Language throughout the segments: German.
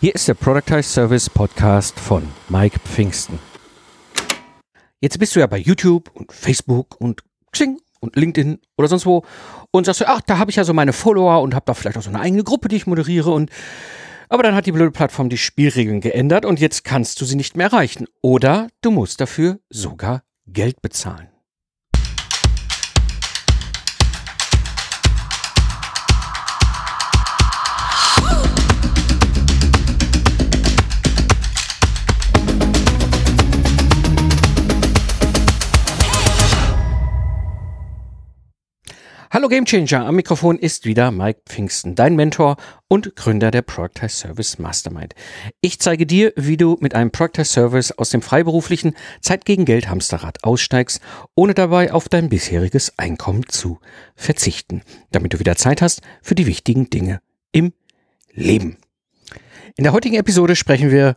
Hier ist der Productize Service Podcast von Mike Pfingsten. Jetzt bist du ja bei YouTube und Facebook und Xing und LinkedIn oder sonst wo und sagst du, ach, da habe ich ja so meine Follower und habe da vielleicht auch so eine eigene Gruppe, die ich moderiere und aber dann hat die blöde Plattform die Spielregeln geändert und jetzt kannst du sie nicht mehr erreichen oder du musst dafür sogar Geld bezahlen. Hallo Gamechanger, am Mikrofon ist wieder Mike Pfingsten, dein Mentor und Gründer der Productize Service Mastermind. Ich zeige dir, wie du mit einem Productize Service aus dem freiberuflichen Zeit gegen Geld Hamsterrad aussteigst, ohne dabei auf dein bisheriges Einkommen zu verzichten, damit du wieder Zeit hast für die wichtigen Dinge im Leben. In der heutigen Episode sprechen wir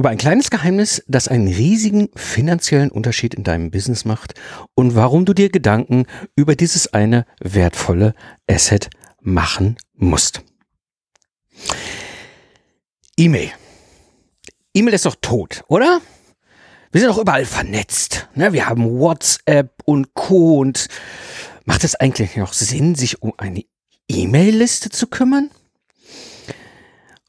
über ein kleines Geheimnis, das einen riesigen finanziellen Unterschied in deinem Business macht und warum du dir Gedanken über dieses eine wertvolle Asset machen musst. E-Mail. E-Mail ist doch tot, oder? Wir sind doch überall vernetzt. Ne? Wir haben WhatsApp und Co. Und macht es eigentlich noch Sinn, sich um eine E-Mail-Liste zu kümmern?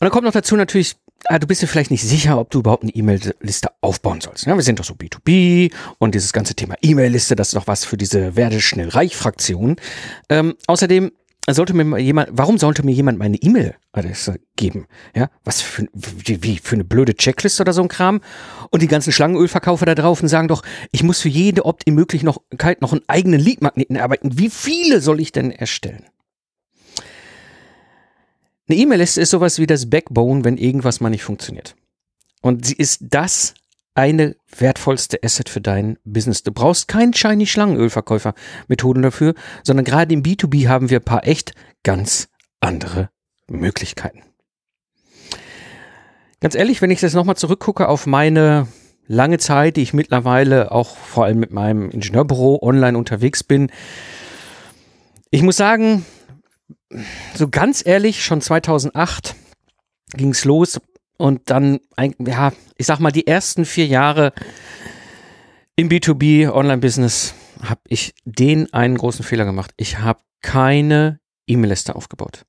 Und dann kommt noch dazu natürlich ah, du bist dir vielleicht nicht sicher, ob du überhaupt eine E-Mail-Liste aufbauen sollst. Ja, wir sind doch so B2B und dieses ganze Thema E-Mail-Liste, das ist doch was für diese werde schnell reich Fraktion. Ähm, außerdem sollte mir jemand, warum sollte mir jemand meine E-Mail-Adresse geben? Ja, was für, wie, wie, für eine blöde Checkliste oder so ein Kram? Und die ganzen Schlangenölverkaufer da drauf und sagen doch, ich muss für jede Opt-in möglich noch, einen eigenen Lead-Magneten arbeiten. Wie viele soll ich denn erstellen? Eine E-Mail-Liste ist sowas wie das Backbone, wenn irgendwas mal nicht funktioniert. Und sie ist das eine wertvollste Asset für dein Business. Du brauchst keinen shiny Schlangenölverkäufer Methoden dafür, sondern gerade im B2B haben wir ein paar echt ganz andere Möglichkeiten. Ganz ehrlich, wenn ich jetzt nochmal zurückgucke auf meine lange Zeit, die ich mittlerweile auch vor allem mit meinem Ingenieurbüro online unterwegs bin, ich muss sagen, so ganz ehrlich, schon 2008 ging es los und dann, ja, ich sag mal, die ersten vier Jahre im B2B Online-Business habe ich den einen großen Fehler gemacht. Ich habe keine E-Mail-Liste aufgebaut.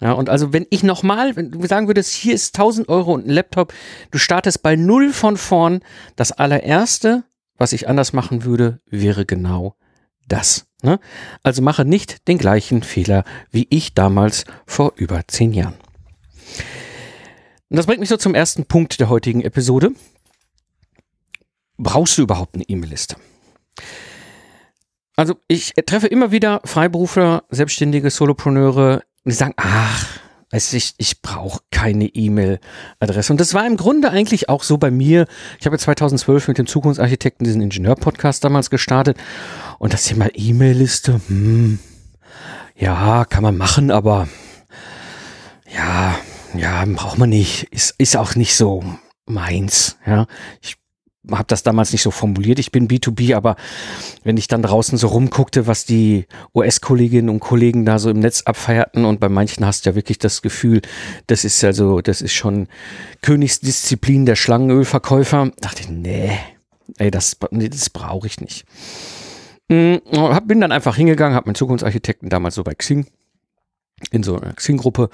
Ja, und also wenn ich nochmal, wenn du sagen würdest, hier ist 1000 Euro und ein Laptop, du startest bei null von vorn, das allererste, was ich anders machen würde, wäre genau das. Ne? Also mache nicht den gleichen Fehler wie ich damals vor über zehn Jahren. Und das bringt mich so zum ersten Punkt der heutigen Episode. Brauchst du überhaupt eine E-Mail-Liste? Also ich treffe immer wieder Freiberufler, Selbstständige, Solopreneure, die sagen, ach, also ich, ich brauche keine E-Mail-Adresse. Und das war im Grunde eigentlich auch so bei mir. Ich habe 2012 mit dem Zukunftsarchitekten diesen Ingenieur-Podcast damals gestartet. Und das Thema E-Mail-Liste, hm, ja, kann man machen, aber ja, ja, braucht man nicht. Ist, ist auch nicht so meins. Ja, ich habe das damals nicht so formuliert, ich bin B2B, aber wenn ich dann draußen so rumguckte, was die US-Kolleginnen und Kollegen da so im Netz abfeierten und bei manchen hast du ja wirklich das Gefühl, das ist also, das ist schon Königsdisziplin der Schlangenölverkäufer, dachte ich, nee, ey, das, nee, das brauche ich nicht. Hm, bin dann einfach hingegangen, habe meinen Zukunftsarchitekten damals so bei Xing in so einer Xing-Gruppe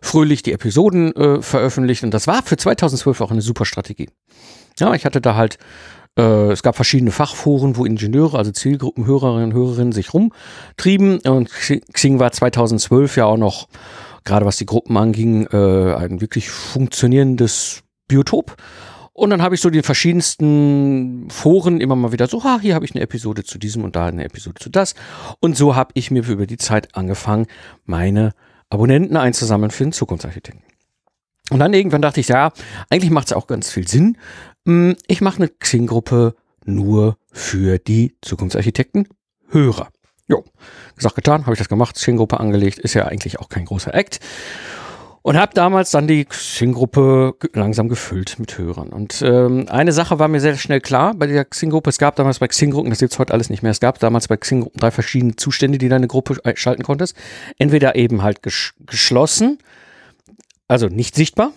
fröhlich die Episoden äh, veröffentlicht und das war für 2012 auch eine super Strategie. Ja, ich hatte da halt, äh, es gab verschiedene Fachforen, wo Ingenieure, also Zielgruppenhörerinnen und Hörerinnen sich rumtrieben. Und Xing war 2012 ja auch noch, gerade was die Gruppen anging, äh, ein wirklich funktionierendes Biotop. Und dann habe ich so die verschiedensten Foren immer mal wieder so, ha, hier habe ich eine Episode zu diesem und da eine Episode zu das. Und so habe ich mir über die Zeit angefangen, meine Abonnenten einzusammeln für den Zukunftsarchitekten. Und dann irgendwann dachte ich, ja, eigentlich macht es auch ganz viel Sinn, hm, ich mache eine Xing-Gruppe nur für die Zukunftsarchitekten Hörer. Jo, gesagt, getan, habe ich das gemacht, Xing-Gruppe angelegt, ist ja eigentlich auch kein großer Act. Und habe damals dann die Xing-Gruppe langsam gefüllt mit Hörern. Und ähm, eine Sache war mir sehr schnell klar bei der Xing-Gruppe. Es gab damals bei Xing-Gruppen, das gibt's heute alles nicht mehr, es gab damals bei Xing-Gruppen drei verschiedene Zustände, die deine Gruppe schalten konntest. Entweder eben halt ges geschlossen, also nicht sichtbar,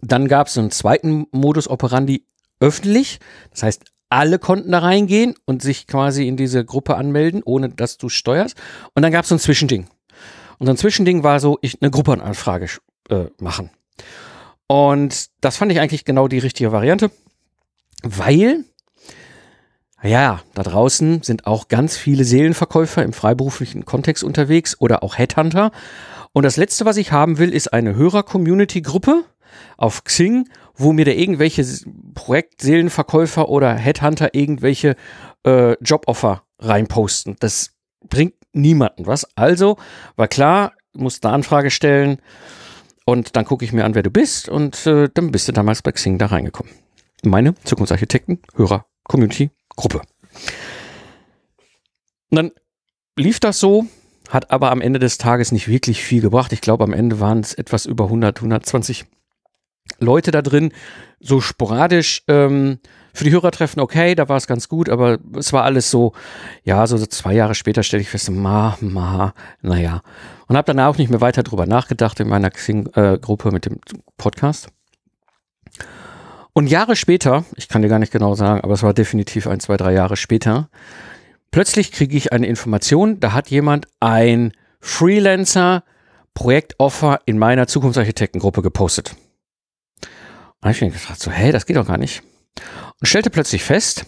Dann gab es einen zweiten Modus operandi öffentlich. Das heißt, alle konnten da reingehen und sich quasi in diese Gruppe anmelden, ohne dass du steuerst. Und dann gab es so ein Zwischending. Und so ein Zwischending war so, ich eine Gruppenanfrage äh, machen. Und das fand ich eigentlich genau die richtige Variante, weil ja, da draußen sind auch ganz viele Seelenverkäufer im freiberuflichen Kontext unterwegs oder auch Headhunter. Und das letzte, was ich haben will, ist eine Hörer-Community-Gruppe auf Xing, wo mir da irgendwelche Projektseelenverkäufer oder Headhunter irgendwelche äh, Joboffer reinposten. Das bringt niemanden was. Also war klar, musst eine Anfrage stellen und dann gucke ich mir an, wer du bist und äh, dann bist du damals bei Xing da reingekommen. Meine Zukunftsarchitekten, Hörer, Community, Gruppe. Und dann lief das so, hat aber am Ende des Tages nicht wirklich viel gebracht. Ich glaube, am Ende waren es etwas über 100, 120 Leute da drin, so sporadisch. Ähm, für die Hörertreffen okay, da war es ganz gut, aber es war alles so, ja, so zwei Jahre später stelle ich fest, ma, ma, naja. Und habe danach auch nicht mehr weiter drüber nachgedacht in meiner Xing-Gruppe mit dem Podcast. Und Jahre später, ich kann dir gar nicht genau sagen, aber es war definitiv ein, zwei, drei Jahre später, plötzlich kriege ich eine Information, da hat jemand ein Freelancer Projektoffer in meiner Zukunftsarchitektengruppe gepostet. Und ich mir gefragt, so, hey, das geht doch gar nicht. Und stellte plötzlich fest,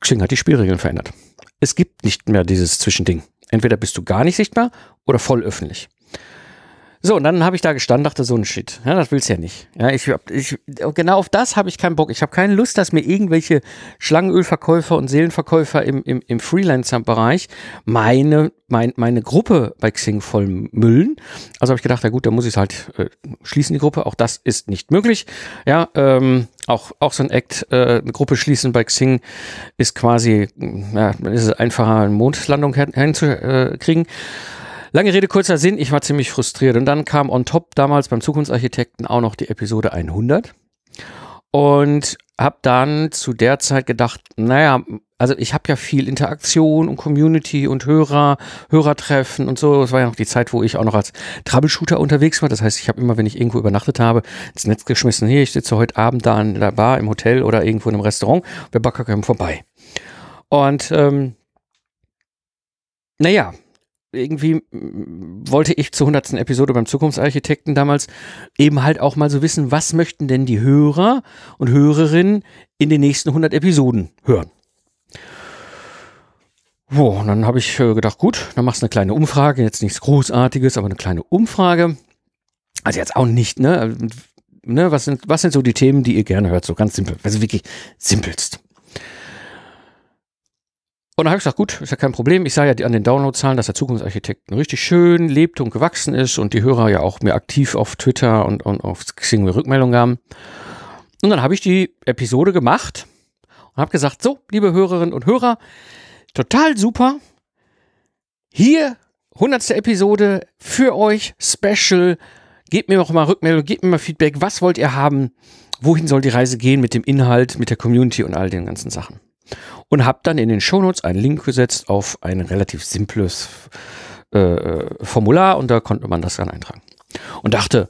Xing hat die Spielregeln verändert. Es gibt nicht mehr dieses Zwischending. Entweder bist du gar nicht sichtbar oder voll öffentlich. So, und dann habe ich da gestanden, dachte so ein Shit. Ja, das willst ja nicht. Ja, ich, ich, genau auf das habe ich keinen Bock. Ich habe keine Lust, dass mir irgendwelche Schlangenölverkäufer und Seelenverkäufer im, im, im Freelancer-Bereich meine, mein, meine Gruppe bei Xing voll müllen. Also habe ich gedacht, na gut, dann muss ich halt äh, schließen, die Gruppe. Auch das ist nicht möglich. Ja, ähm, auch, auch so ein Act, äh, eine Gruppe schließen bei Xing ist quasi, ja, ist es einfacher, eine Mondlandung hinzukriegen. Äh, Lange Rede, kurzer Sinn, ich war ziemlich frustriert. Und dann kam on top damals beim Zukunftsarchitekten auch noch die Episode 100. Und habe dann zu der Zeit gedacht, naja, also ich habe ja viel Interaktion und Community und Hörer, Hörertreffen und so. Es war ja noch die Zeit, wo ich auch noch als Troubleshooter unterwegs war. Das heißt, ich habe immer, wenn ich irgendwo übernachtet habe, ins Netz geschmissen, hier, ich sitze heute Abend da in der Bar, im Hotel oder irgendwo in einem Restaurant, wer Bock hat, kommt vorbei. Und ähm, naja, irgendwie wollte ich zur 100. Episode beim Zukunftsarchitekten damals eben halt auch mal so wissen, was möchten denn die Hörer und Hörerinnen in den nächsten 100 Episoden hören. So, und dann habe ich äh, gedacht, gut, dann machst du eine kleine Umfrage, jetzt nichts Großartiges, aber eine kleine Umfrage. Also jetzt auch nicht, ne? ne was, sind, was sind so die Themen, die ihr gerne hört? So ganz simpel, also wirklich simpelst. Und dann habe ich gesagt, gut, ist ja kein Problem. Ich sah ja an den Downloadzahlen, dass der Zukunftsarchitekten richtig schön lebte und gewachsen ist und die Hörer ja auch mir aktiv auf Twitter und, und auf Xing Rückmeldungen gaben. Und dann habe ich die Episode gemacht und habe gesagt, so, liebe Hörerinnen und Hörer, total super. Hier, 100. Episode für euch, Special. Gebt mir auch mal Rückmeldung, gebt mir mal Feedback. Was wollt ihr haben? Wohin soll die Reise gehen mit dem Inhalt, mit der Community und all den ganzen Sachen? Und habe dann in den Shownotes einen Link gesetzt auf ein relativ simples äh, äh, Formular und da konnte man das dann eintragen. Und dachte,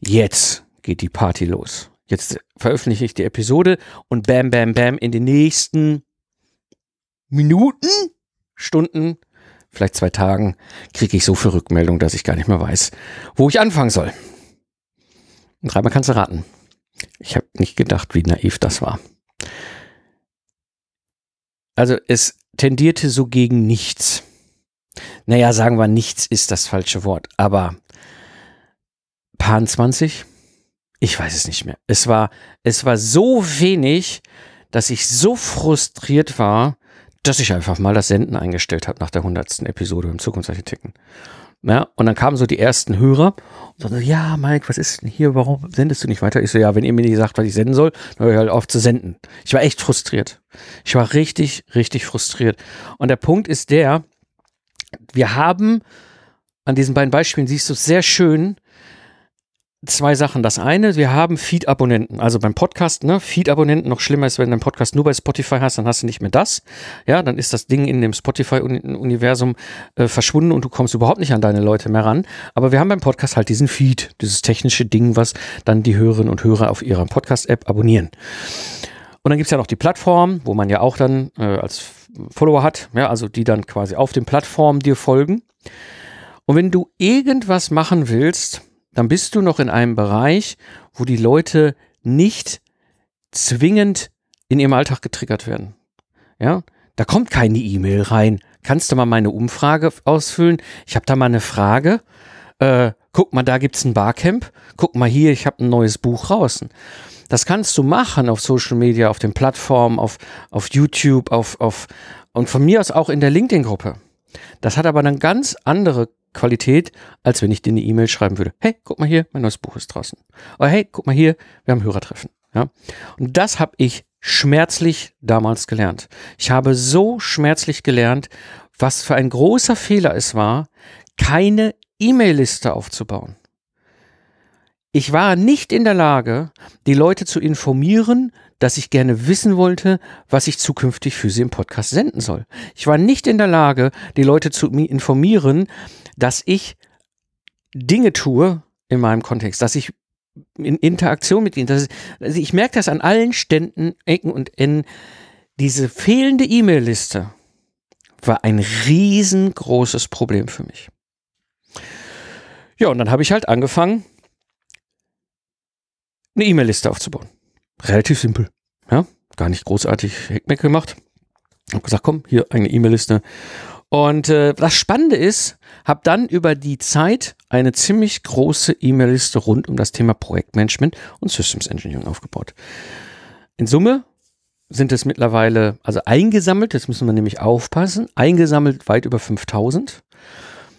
jetzt geht die Party los. Jetzt veröffentliche ich die Episode und bam, bam, bam, in den nächsten Minuten, Stunden, vielleicht zwei Tagen, kriege ich so viel Rückmeldung, dass ich gar nicht mehr weiß, wo ich anfangen soll. Dreimal kannst du raten. Ich habe nicht gedacht, wie naiv das war. Also es tendierte so gegen nichts. Naja, sagen wir, nichts ist das falsche Wort, aber Pan 20? Ich weiß es nicht mehr. Es war, es war so wenig, dass ich so frustriert war, dass ich einfach mal das Senden eingestellt habe nach der hundertsten Episode im Zukunftsarchitekten. Ja, und dann kamen so die ersten Hörer und so, ja, Mike, was ist denn hier? Warum sendest du nicht weiter? Ich so, ja, wenn ihr mir nicht sagt, was ich senden soll, dann höre ich halt auf zu senden. Ich war echt frustriert. Ich war richtig, richtig frustriert. Und der Punkt ist der, wir haben an diesen beiden Beispielen siehst du sehr schön, zwei Sachen. Das eine, wir haben Feed-Abonnenten. Also beim Podcast, ne, Feed-Abonnenten, noch schlimmer ist, wenn du einen Podcast nur bei Spotify hast, dann hast du nicht mehr das. Ja, dann ist das Ding in dem Spotify-Universum äh, verschwunden und du kommst überhaupt nicht an deine Leute mehr ran. Aber wir haben beim Podcast halt diesen Feed, dieses technische Ding, was dann die Hörerinnen und Hörer auf ihrer Podcast-App abonnieren. Und dann gibt's ja noch die Plattform, wo man ja auch dann äh, als Follower hat, ja, also die dann quasi auf den Plattformen dir folgen. Und wenn du irgendwas machen willst, dann bist du noch in einem Bereich, wo die Leute nicht zwingend in ihrem Alltag getriggert werden. Ja, da kommt keine E-Mail rein. Kannst du mal meine Umfrage ausfüllen? Ich habe da mal eine Frage. Äh, guck mal, da gibt's ein Barcamp. Guck mal hier, ich habe ein neues Buch draußen. Das kannst du machen auf Social Media, auf den Plattformen, auf, auf YouTube, auf, auf, und von mir aus auch in der LinkedIn-Gruppe. Das hat aber dann ganz andere Qualität, als wenn ich dir eine E-Mail schreiben würde. Hey, guck mal hier, mein neues Buch ist draußen. Oder hey, guck mal hier, wir haben Hörertreffen. Ja? Und das habe ich schmerzlich damals gelernt. Ich habe so schmerzlich gelernt, was für ein großer Fehler es war, keine E-Mail-Liste aufzubauen. Ich war nicht in der Lage, die Leute zu informieren, dass ich gerne wissen wollte, was ich zukünftig für sie im Podcast senden soll. Ich war nicht in der Lage, die Leute zu informieren, dass ich Dinge tue in meinem Kontext, dass ich in Interaktion mit ihnen, dass, also ich merke das an allen Ständen, Ecken und Enden. Diese fehlende E-Mail-Liste war ein riesengroßes Problem für mich. Ja, und dann habe ich halt angefangen, eine E-Mail-Liste aufzubauen. Relativ simpel. Ja, gar nicht großartig Heckmeck gemacht. Hab gesagt, komm, hier eine E-Mail-Liste. Und äh, das Spannende ist, habe dann über die Zeit eine ziemlich große E-Mail-Liste rund um das Thema Projektmanagement und Systems Engineering aufgebaut. In Summe sind es mittlerweile, also eingesammelt, jetzt müssen wir nämlich aufpassen, eingesammelt weit über 5000.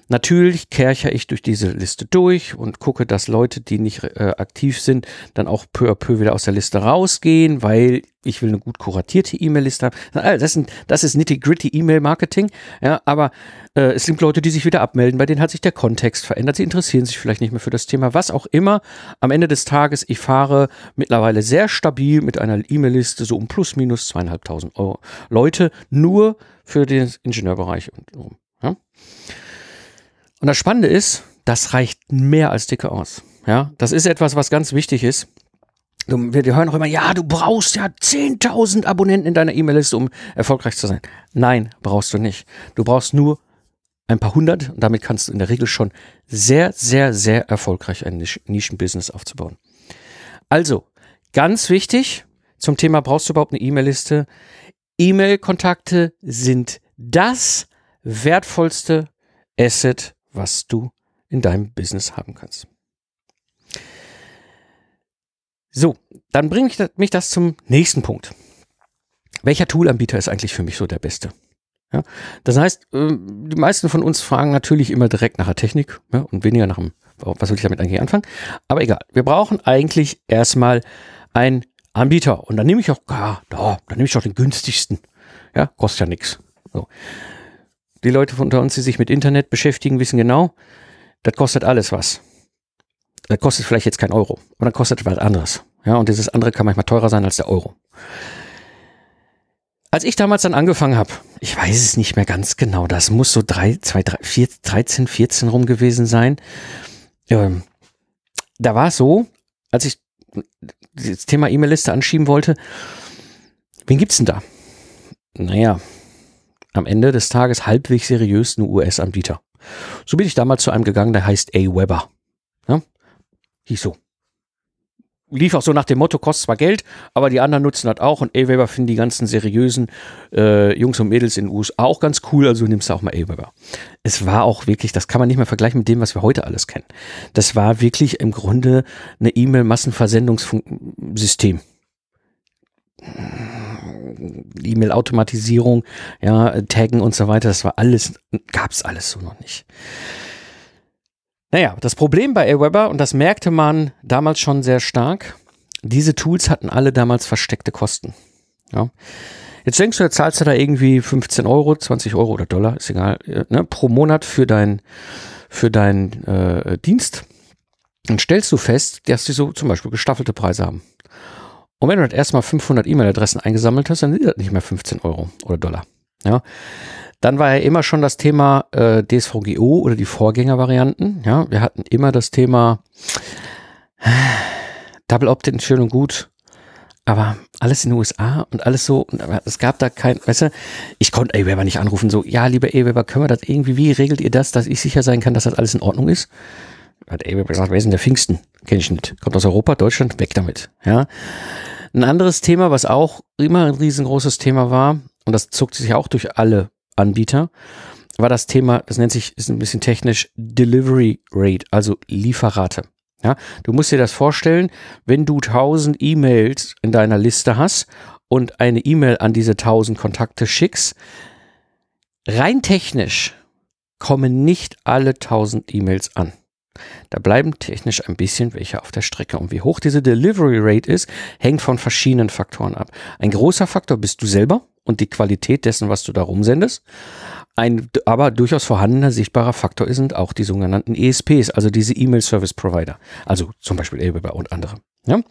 Natürlich kerche ich durch diese Liste durch und gucke, dass Leute, die nicht äh, aktiv sind, dann auch peu à peu wieder aus der Liste rausgehen, weil ich will eine gut kuratierte E-Mail-Liste haben. Das, ist, das ist nitty-gritty E-Mail-Marketing, ja, aber äh, es sind Leute, die sich wieder abmelden, bei denen hat sich der Kontext verändert, sie interessieren sich vielleicht nicht mehr für das Thema, was auch immer. Am Ende des Tages, ich fahre mittlerweile sehr stabil mit einer E-Mail-Liste so um plus minus zweieinhalbtausend Euro Leute nur für den Ingenieurbereich und ja. Und das Spannende ist, das reicht mehr als dicke aus. Ja, das ist etwas, was ganz wichtig ist. Wir hören auch immer, ja, du brauchst ja 10.000 Abonnenten in deiner E-Mail-Liste, um erfolgreich zu sein. Nein, brauchst du nicht. Du brauchst nur ein paar hundert und damit kannst du in der Regel schon sehr, sehr, sehr erfolgreich ein Nischenbusiness aufzubauen. Also, ganz wichtig zum Thema, brauchst du überhaupt eine E-Mail-Liste? E-Mail-Kontakte sind das wertvollste Asset, was du in deinem Business haben kannst. So, dann bringe ich mich das zum nächsten Punkt. Welcher Toolanbieter ist eigentlich für mich so der beste? Ja, das heißt, ähm, die meisten von uns fragen natürlich immer direkt nach der Technik ja, und weniger nach dem, was will ich damit eigentlich anfangen? Aber egal, wir brauchen eigentlich erstmal einen Anbieter und dann nehme ich auch, ja, da, dann nehme ich auch den günstigsten. Ja, kostet ja nichts. So. Die Leute unter uns, die sich mit Internet beschäftigen, wissen genau, das kostet alles was. Das kostet vielleicht jetzt kein Euro, aber dann kostet was anderes. Ja, und dieses andere kann manchmal teurer sein als der Euro. Als ich damals dann angefangen habe, ich weiß es nicht mehr ganz genau, das muss so drei, zwei, drei, vier, 13, 14 rum gewesen sein. Ähm, da war es so, als ich das Thema E-Mail-Liste anschieben wollte, wen gibt's denn da? Naja, am Ende des Tages halbwegs seriös eine US-Anbieter. So bin ich damals zu einem gegangen, der heißt A-Weber. Ja? Hieß so. Lief auch so nach dem Motto, kostet zwar Geld, aber die anderen nutzen das auch und A-Weber finden die ganzen seriösen äh, Jungs und Mädels in den USA auch ganz cool, also nimmst du auch mal A-Weber. Es war auch wirklich, das kann man nicht mehr vergleichen mit dem, was wir heute alles kennen. Das war wirklich im Grunde eine E-Mail-Massenversendungssystem. E-Mail-Automatisierung, ja, Taggen und so weiter, das war alles, gab's alles so noch nicht. Naja, das Problem bei Aweber, und das merkte man damals schon sehr stark, diese Tools hatten alle damals versteckte Kosten. Ja. Jetzt denkst du, jetzt zahlst du da irgendwie 15 Euro, 20 Euro oder Dollar, ist egal, äh, ne, pro Monat für dein, für deinen äh, Dienst. dann stellst du fest, dass die so zum Beispiel gestaffelte Preise haben. Und wenn du das erstmal 500 E-Mail-Adressen eingesammelt hast, dann sind das nicht mehr 15 Euro oder Dollar. Ja. Dann war ja immer schon das Thema äh, DSVGO oder die Vorgängervarianten. Ja, wir hatten immer das Thema äh, Double Opt-in schön und gut, aber alles in den USA und alles so, und es gab da kein, weißt du, ich konnte Aweber nicht anrufen, so, ja, lieber Aweber, können wir das irgendwie, wie regelt ihr das, dass ich sicher sein kann, dass das alles in Ordnung ist? Hat Aweber gesagt, wer ist denn der Pfingsten? Kenn ich nicht. Kommt aus Europa, Deutschland, weg damit, ja. Ein anderes Thema, was auch immer ein riesengroßes Thema war, und das zog sich auch durch alle Anbieter, war das Thema, das nennt sich, ist ein bisschen technisch, Delivery Rate, also Lieferrate. Ja, du musst dir das vorstellen, wenn du 1000 E-Mails in deiner Liste hast und eine E-Mail an diese 1000 Kontakte schickst, rein technisch kommen nicht alle 1000 E-Mails an. Da bleiben technisch ein bisschen welche auf der Strecke. Und wie hoch diese Delivery Rate ist, hängt von verschiedenen Faktoren ab. Ein großer Faktor bist du selber und die Qualität dessen, was du da rumsendest. Ein aber durchaus vorhandener sichtbarer Faktor sind auch die sogenannten ESPs, also diese E-Mail Service Provider, also zum Beispiel Aweber und andere. Ja?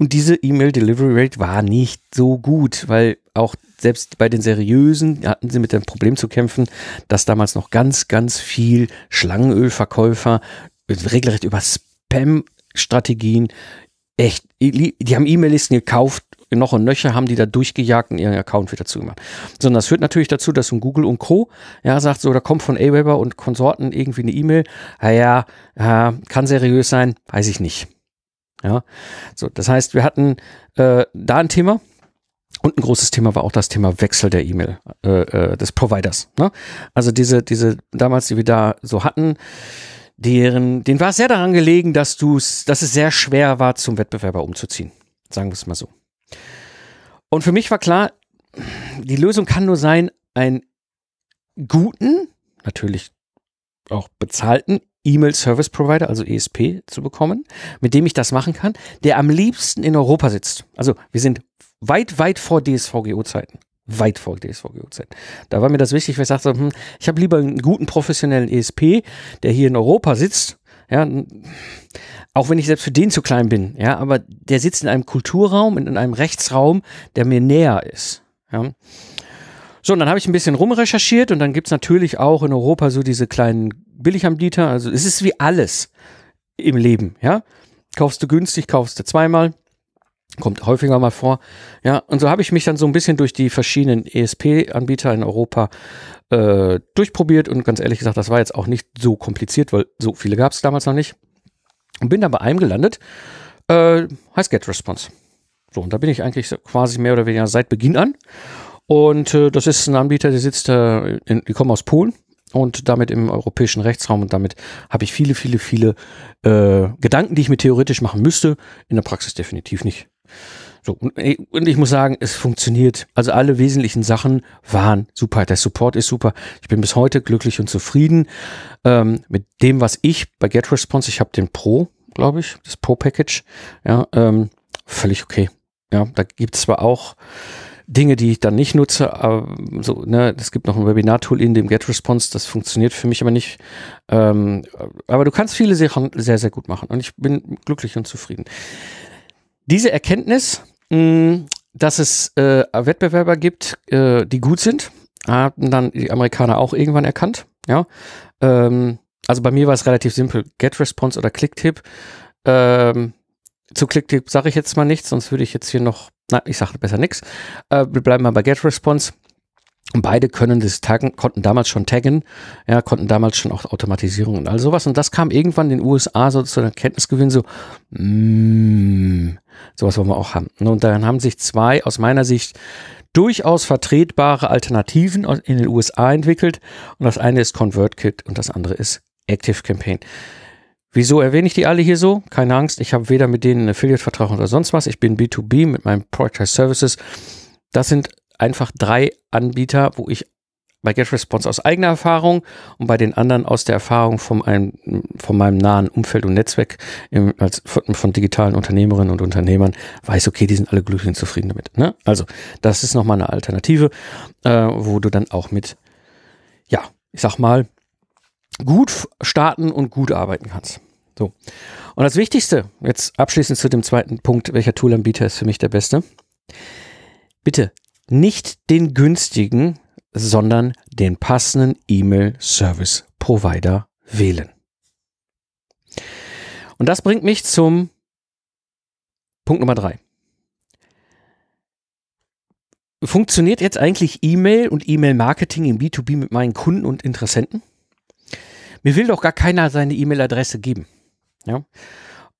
Und diese E-Mail Delivery Rate war nicht so gut, weil auch selbst bei den seriösen hatten sie mit dem Problem zu kämpfen, dass damals noch ganz, ganz viel Schlangenölverkäufer regelrecht über Spam-Strategien echt, die haben E-Mail-Listen gekauft, noch und nöcher haben die da durchgejagt und ihren Account wieder zugemacht. Sondern das führt natürlich dazu, dass um Google und Co. ja sagt so, da kommt von Aweber und Konsorten irgendwie eine E-Mail. Naja, ja, kann seriös sein, weiß ich nicht. Ja, so, das heißt, wir hatten äh, da ein Thema. Und ein großes Thema war auch das Thema Wechsel der E-Mail äh, äh, des Providers. Ne? Also diese, diese damals, die wir da so hatten, deren, denen war es sehr daran gelegen, dass du dass es sehr schwer war, zum Wettbewerber umzuziehen. Sagen wir es mal so. Und für mich war klar, die Lösung kann nur sein, einen guten, natürlich auch bezahlten E-Mail Service Provider, also ESP, zu bekommen, mit dem ich das machen kann, der am liebsten in Europa sitzt. Also wir sind weit, weit vor DSVGO-Zeiten. Weit vor DSVGO-Zeiten. Da war mir das wichtig, weil ich sagte, hm, ich habe lieber einen guten professionellen ESP, der hier in Europa sitzt, ja, auch wenn ich selbst für den zu klein bin, ja, aber der sitzt in einem Kulturraum, in, in einem Rechtsraum, der mir näher ist. Ja. So, und dann habe ich ein bisschen rumrecherchiert und dann gibt's natürlich auch in Europa so diese kleinen Billiganbieter. Also es ist wie alles im Leben, ja. Kaufst du günstig, kaufst du zweimal. Kommt häufiger mal vor. Ja, und so habe ich mich dann so ein bisschen durch die verschiedenen ESP-Anbieter in Europa äh, durchprobiert und ganz ehrlich gesagt, das war jetzt auch nicht so kompliziert, weil so viele gab es damals noch nicht. Und bin dann bei einem gelandet, äh, heißt GetResponse. So, und da bin ich eigentlich quasi mehr oder weniger seit Beginn an. Und äh, das ist ein Anbieter, der sitzt, äh, in, die kommen aus Polen und damit im europäischen Rechtsraum und damit habe ich viele, viele, viele äh, Gedanken, die ich mir theoretisch machen müsste, in der Praxis definitiv nicht. So, und, und ich muss sagen, es funktioniert. Also alle wesentlichen Sachen waren super. Der Support ist super. Ich bin bis heute glücklich und zufrieden ähm, mit dem, was ich bei GetResponse, ich habe den Pro, glaube ich, das Pro-Package, ja, ähm, völlig okay. Ja, da gibt es zwar auch Dinge, die ich dann nicht nutze, aber so, ne, es gibt noch ein Webinar-Tool in dem GetResponse, das funktioniert für mich aber nicht. Ähm, aber du kannst viele Sachen sehr, sehr gut machen und ich bin glücklich und zufrieden. Diese Erkenntnis mh, dass es äh, Wettbewerber gibt, äh, die gut sind, haben dann die Amerikaner auch irgendwann erkannt. Ja, ähm, also bei mir war es relativ simpel: GetResponse oder Clicktip. Ähm, zu Clicktip sage ich jetzt mal nichts, sonst würde ich jetzt hier noch, na, ich sage besser nichts. Äh, wir bleiben mal bei GetResponse. Und beide können das taggen, konnten damals schon taggen, ja, konnten damals schon auch Automatisierung und all sowas. Und das kam irgendwann in den USA so zu einer Kenntnisgewinn, so, mm, sowas wollen wir auch haben. Und dann haben sich zwei aus meiner Sicht durchaus vertretbare Alternativen in den USA entwickelt. Und das eine ist ConvertKit und das andere ist ActiveCampaign. Wieso erwähne ich die alle hier so? Keine Angst, ich habe weder mit denen einen Affiliate-Vertrag oder sonst was. Ich bin B2B mit meinem Product Services. Das sind einfach drei Anbieter, wo ich bei GetResponse aus eigener Erfahrung und bei den anderen aus der Erfahrung von, einem, von meinem nahen Umfeld und Netzwerk im, als, von, von, digitalen Unternehmerinnen und Unternehmern weiß, okay, die sind alle glücklich und zufrieden damit. Ne? Also, das ist nochmal eine Alternative, äh, wo du dann auch mit, ja, ich sag mal, gut starten und gut arbeiten kannst. So. Und das Wichtigste, jetzt abschließend zu dem zweiten Punkt, welcher Toolanbieter ist für mich der beste? Bitte nicht den günstigen, sondern den passenden E-Mail-Service-Provider wählen. Und das bringt mich zum Punkt Nummer drei. Funktioniert jetzt eigentlich E-Mail und E-Mail-Marketing im B2B mit meinen Kunden und Interessenten? Mir will doch gar keiner seine E-Mail-Adresse geben. Ja.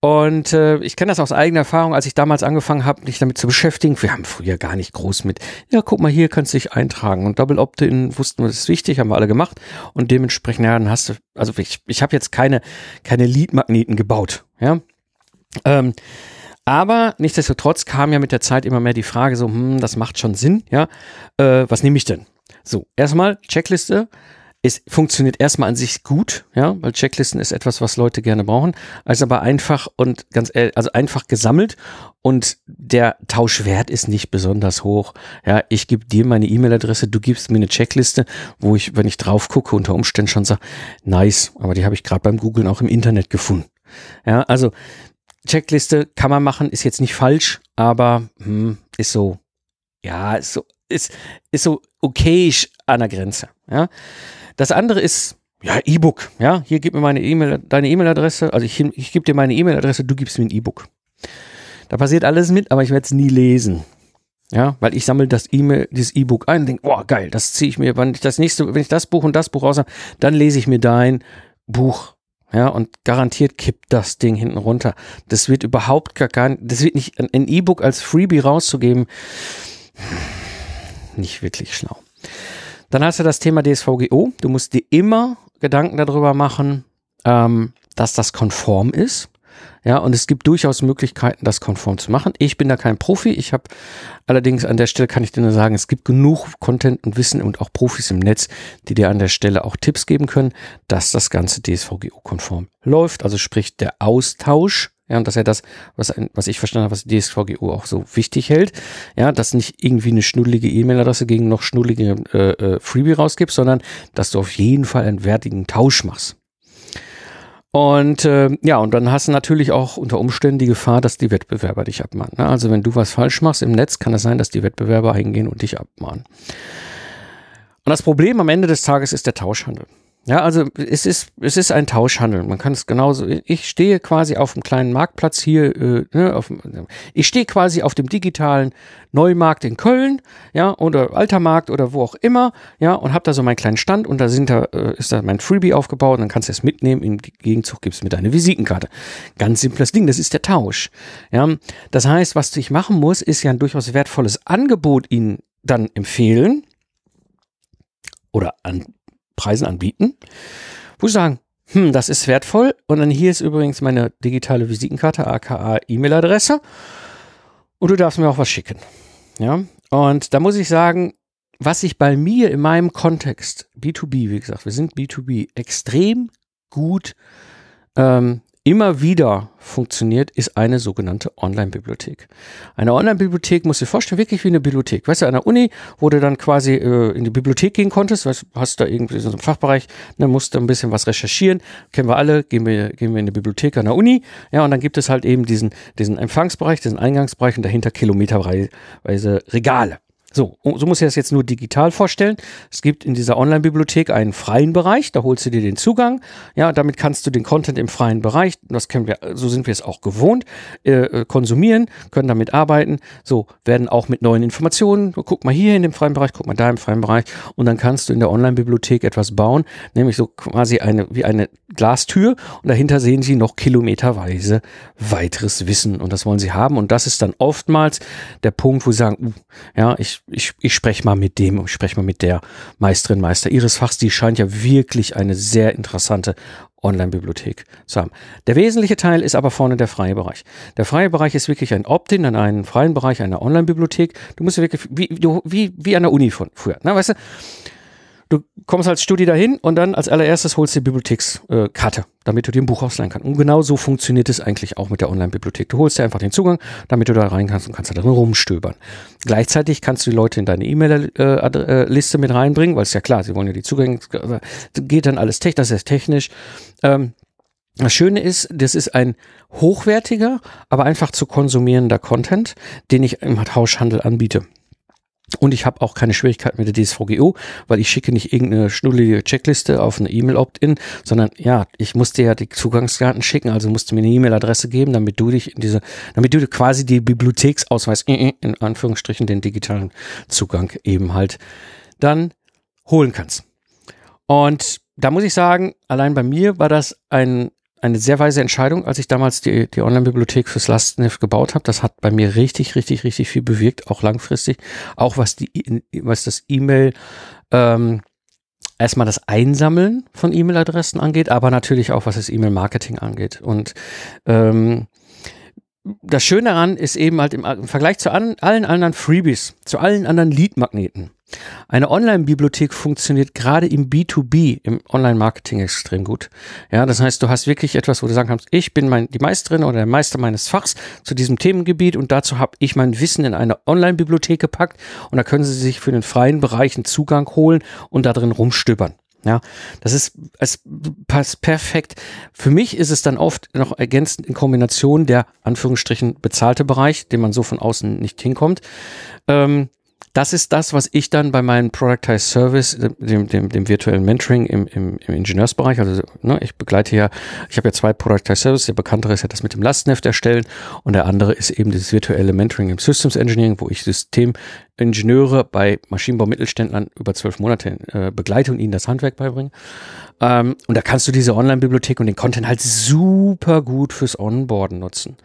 Und äh, ich kenne das aus eigener Erfahrung, als ich damals angefangen habe, mich damit zu beschäftigen. Wir haben früher gar nicht groß mit, ja, guck mal, hier kannst du dich eintragen. Und Double Opt-in wussten wir, das ist wichtig, haben wir alle gemacht. Und dementsprechend, ja, dann hast du, also ich, ich habe jetzt keine, keine Lead-Magneten gebaut. Ja. Ähm, aber nichtsdestotrotz kam ja mit der Zeit immer mehr die Frage so, hm, das macht schon Sinn, ja. Äh, was nehme ich denn? So, erstmal Checkliste es funktioniert erstmal an sich gut, ja, weil Checklisten ist etwas, was Leute gerne brauchen, also aber einfach und ganz also einfach gesammelt und der Tauschwert ist nicht besonders hoch. Ja, ich gebe dir meine E-Mail-Adresse, du gibst mir eine Checkliste, wo ich, wenn ich drauf gucke, unter Umständen schon sage, nice, aber die habe ich gerade beim Googlen auch im Internet gefunden. Ja, also Checkliste kann man machen, ist jetzt nicht falsch, aber hm, ist so, ja, ist so, ist, ist so okayisch an der Grenze. Ja. Das andere ist, ja, E-Book. Ja, hier gib mir meine E-Mail, deine E-Mail-Adresse. Also ich, ich gebe dir meine E-Mail-Adresse, du gibst mir ein E-Book. Da passiert alles mit, aber ich werde es nie lesen. Ja, weil ich sammle das E-Mail, dieses E-Book ein und denke, oh geil, das ziehe ich mir, wenn ich das nächste, wenn ich das Buch und das Buch raus habe, dann lese ich mir dein Buch. Ja, und garantiert kippt das Ding hinten runter. Das wird überhaupt gar kein, das wird nicht, ein E-Book als Freebie rauszugeben, nicht wirklich schlau. Dann hast du das Thema DSVGO. Du musst dir immer Gedanken darüber machen, ähm, dass das konform ist. Ja, und es gibt durchaus Möglichkeiten, das konform zu machen. Ich bin da kein Profi. Ich habe allerdings an der Stelle kann ich dir nur sagen, es gibt genug Content und Wissen und auch Profis im Netz, die dir an der Stelle auch Tipps geben können, dass das Ganze DSVGO-konform läuft. Also sprich der Austausch ja, und dass er das, was, ein, was ich verstanden habe, was die DSVGO auch so wichtig hält, ja, dass nicht irgendwie eine schnullige E-Mail-Adresse gegen noch schnullige äh, äh, Freebie rausgibst, sondern dass du auf jeden Fall einen wertigen Tausch machst. Und äh, ja, und dann hast du natürlich auch unter Umständen die Gefahr, dass die Wettbewerber dich abmahnen. Ne? Also wenn du was falsch machst im Netz, kann es sein, dass die Wettbewerber hingehen und dich abmahnen. Und das Problem am Ende des Tages ist der Tauschhandel. Ja, also es ist, es ist ein Tauschhandel. Man kann es genauso. Ich stehe quasi auf einem kleinen Marktplatz hier, äh, ne, auf, ich stehe quasi auf dem digitalen Neumarkt in Köln, ja, oder Alter Markt oder wo auch immer, ja, und habe da so meinen kleinen Stand und da sind da, äh, ist da mein Freebie aufgebaut und dann kannst du es mitnehmen. Im Gegenzug gibst du mir deine Visitenkarte. Ganz simples Ding, das ist der Tausch. Ja, das heißt, was ich machen muss, ist ja ein durchaus wertvolles Angebot ihnen dann empfehlen oder an Preisen anbieten, wo sie sagen, hm, das ist wertvoll. Und dann hier ist übrigens meine digitale Visitenkarte, aka E-Mail-Adresse. Und du darfst mir auch was schicken. Ja. Und da muss ich sagen, was ich bei mir in meinem Kontext, B2B, wie gesagt, wir sind B2B, extrem gut ähm, immer wieder funktioniert, ist eine sogenannte Online-Bibliothek. Eine Online-Bibliothek muss dir vorstellen, wirklich wie eine Bibliothek. Weißt du, an der Uni, wo du dann quasi äh, in die Bibliothek gehen konntest, weißt, hast da irgendwie so einen Fachbereich, dann musst du ein bisschen was recherchieren, kennen wir alle, gehen wir, gehen wir in die Bibliothek an der Uni, ja, und dann gibt es halt eben diesen, diesen Empfangsbereich, diesen Eingangsbereich und dahinter kilometerweise Regale. So, so muss ich das jetzt nur digital vorstellen. Es gibt in dieser Online-Bibliothek einen freien Bereich, da holst du dir den Zugang. Ja, damit kannst du den Content im freien Bereich, das können wir, so sind wir es auch gewohnt, äh, äh, konsumieren, können damit arbeiten. So, werden auch mit neuen Informationen, guck mal hier in dem freien Bereich, guck mal da im freien Bereich und dann kannst du in der Online-Bibliothek etwas bauen, nämlich so quasi eine, wie eine Glastür und dahinter sehen sie noch kilometerweise weiteres Wissen und das wollen sie haben und das ist dann oftmals der Punkt, wo sie sagen, uh, ja, ich ich, ich spreche mal mit dem, ich spreche mal mit der Meisterin, Meister ihres Fachs. Die scheint ja wirklich eine sehr interessante Online-Bibliothek zu haben. Der wesentliche Teil ist aber vorne der freie Bereich. Der freie Bereich ist wirklich ein Opt-in an einen freien Bereich einer Online-Bibliothek. Du musst ja wirklich, wie, wie, wie an der Uni von früher. Na, weißt du, Du kommst als Studi dahin und dann als allererstes holst du die Bibliothekskarte, damit du dir ein Buch ausleihen kannst. Und genau so funktioniert es eigentlich auch mit der Online-Bibliothek. Du holst dir einfach den Zugang, damit du da rein kannst und kannst da drin rumstöbern. Gleichzeitig kannst du die Leute in deine E-Mail-Liste mit reinbringen, weil es ja klar, sie wollen ja die Zugänge, geht dann alles technisch, das ist technisch. Ähm, Das Schöne ist, das ist ein hochwertiger, aber einfach zu konsumierender Content, den ich im Tauschhandel anbiete. Und ich habe auch keine Schwierigkeit mit der DSVGO, weil ich schicke nicht irgendeine schnullige Checkliste auf eine E-Mail-Opt-in, sondern ja, ich musste ja die Zugangsdaten schicken, also musste mir eine E-Mail-Adresse geben, damit du dich in diese, damit du quasi die Bibliotheksausweis, in Anführungsstrichen den digitalen Zugang eben halt dann holen kannst. Und da muss ich sagen, allein bei mir war das ein eine sehr weise Entscheidung, als ich damals die, die Online-Bibliothek fürs Lastenheft gebaut habe. Das hat bei mir richtig, richtig, richtig viel bewirkt, auch langfristig. Auch was die, was das E-Mail, ähm, erstmal das Einsammeln von E-Mail-Adressen angeht, aber natürlich auch was das E-Mail-Marketing angeht. Und ähm, das Schöne daran ist eben halt im, im Vergleich zu an, allen anderen Freebies, zu allen anderen Lead-Magneten, eine Online-Bibliothek funktioniert gerade im B2B, im Online-Marketing extrem gut. Ja, das heißt, du hast wirklich etwas, wo du sagen kannst, ich bin mein, die Meisterin oder der Meister meines Fachs zu diesem Themengebiet und dazu habe ich mein Wissen in eine Online-Bibliothek gepackt und da können sie sich für den freien Bereich einen Zugang holen und da drin rumstöbern. Ja, das ist, es passt perfekt. Für mich ist es dann oft noch ergänzend in Kombination der Anführungsstrichen bezahlte Bereich, den man so von außen nicht hinkommt. Ähm, das ist das, was ich dann bei meinem Productized Service, dem, dem, dem virtuellen Mentoring im, im, im Ingenieursbereich, also ne, ich begleite ja, ich habe ja zwei Productized Services, der bekanntere ist ja das mit dem Lastenheft erstellen und der andere ist eben das virtuelle Mentoring im Systems Engineering, wo ich Systemingenieure bei Maschinenbau-Mittelständlern über zwölf Monate äh, begleite und ihnen das Handwerk beibringe. Ähm, und da kannst du diese Online-Bibliothek und den Content halt super gut fürs Onboarden nutzen.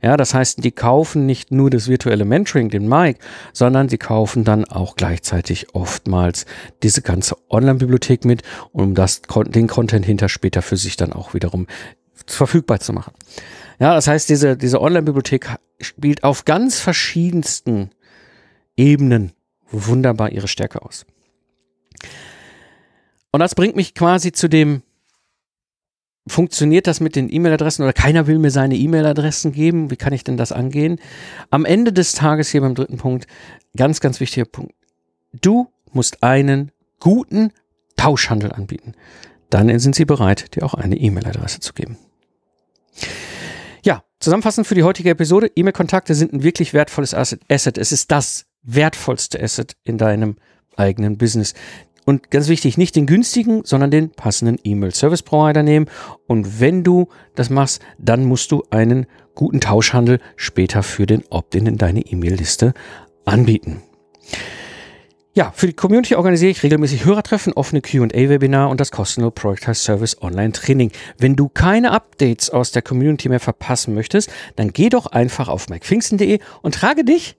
Ja, das heißt, die kaufen nicht nur das virtuelle Mentoring, den Mike, sondern sie kaufen dann auch gleichzeitig oftmals diese ganze Online-Bibliothek mit, um das, den Content hinter später für sich dann auch wiederum verfügbar zu machen. Ja, das heißt, diese, diese Online-Bibliothek spielt auf ganz verschiedensten Ebenen wunderbar ihre Stärke aus. Und das bringt mich quasi zu dem, funktioniert das mit den E-Mail-Adressen oder keiner will mir seine E-Mail-Adressen geben? Wie kann ich denn das angehen? Am Ende des Tages hier beim dritten Punkt, ganz, ganz wichtiger Punkt. Du musst einen guten Tauschhandel anbieten. Dann sind sie bereit, dir auch eine E-Mail-Adresse zu geben. Ja, zusammenfassend für die heutige Episode. E-Mail-Kontakte sind ein wirklich wertvolles Asset. Es ist das wertvollste Asset in deinem eigenen Business. Und ganz wichtig, nicht den günstigen, sondern den passenden E-Mail-Service-Provider nehmen. Und wenn du das machst, dann musst du einen guten Tauschhandel später für den Opt-in in deine E-Mail-Liste anbieten. Ja, für die Community organisiere ich regelmäßig Hörertreffen, offene Q&A-Webinar und das kostenlose Project Service Online Training. Wenn du keine Updates aus der Community mehr verpassen möchtest, dann geh doch einfach auf mikepfingsten.de und trage dich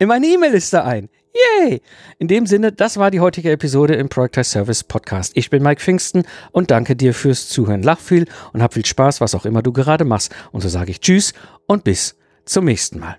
in meine E-Mail-Liste ein. Yay! In dem Sinne, das war die heutige Episode im Project Service Podcast. Ich bin Mike Pfingsten und danke dir fürs Zuhören. Lach viel und hab viel Spaß, was auch immer du gerade machst. Und so sage ich Tschüss und bis zum nächsten Mal.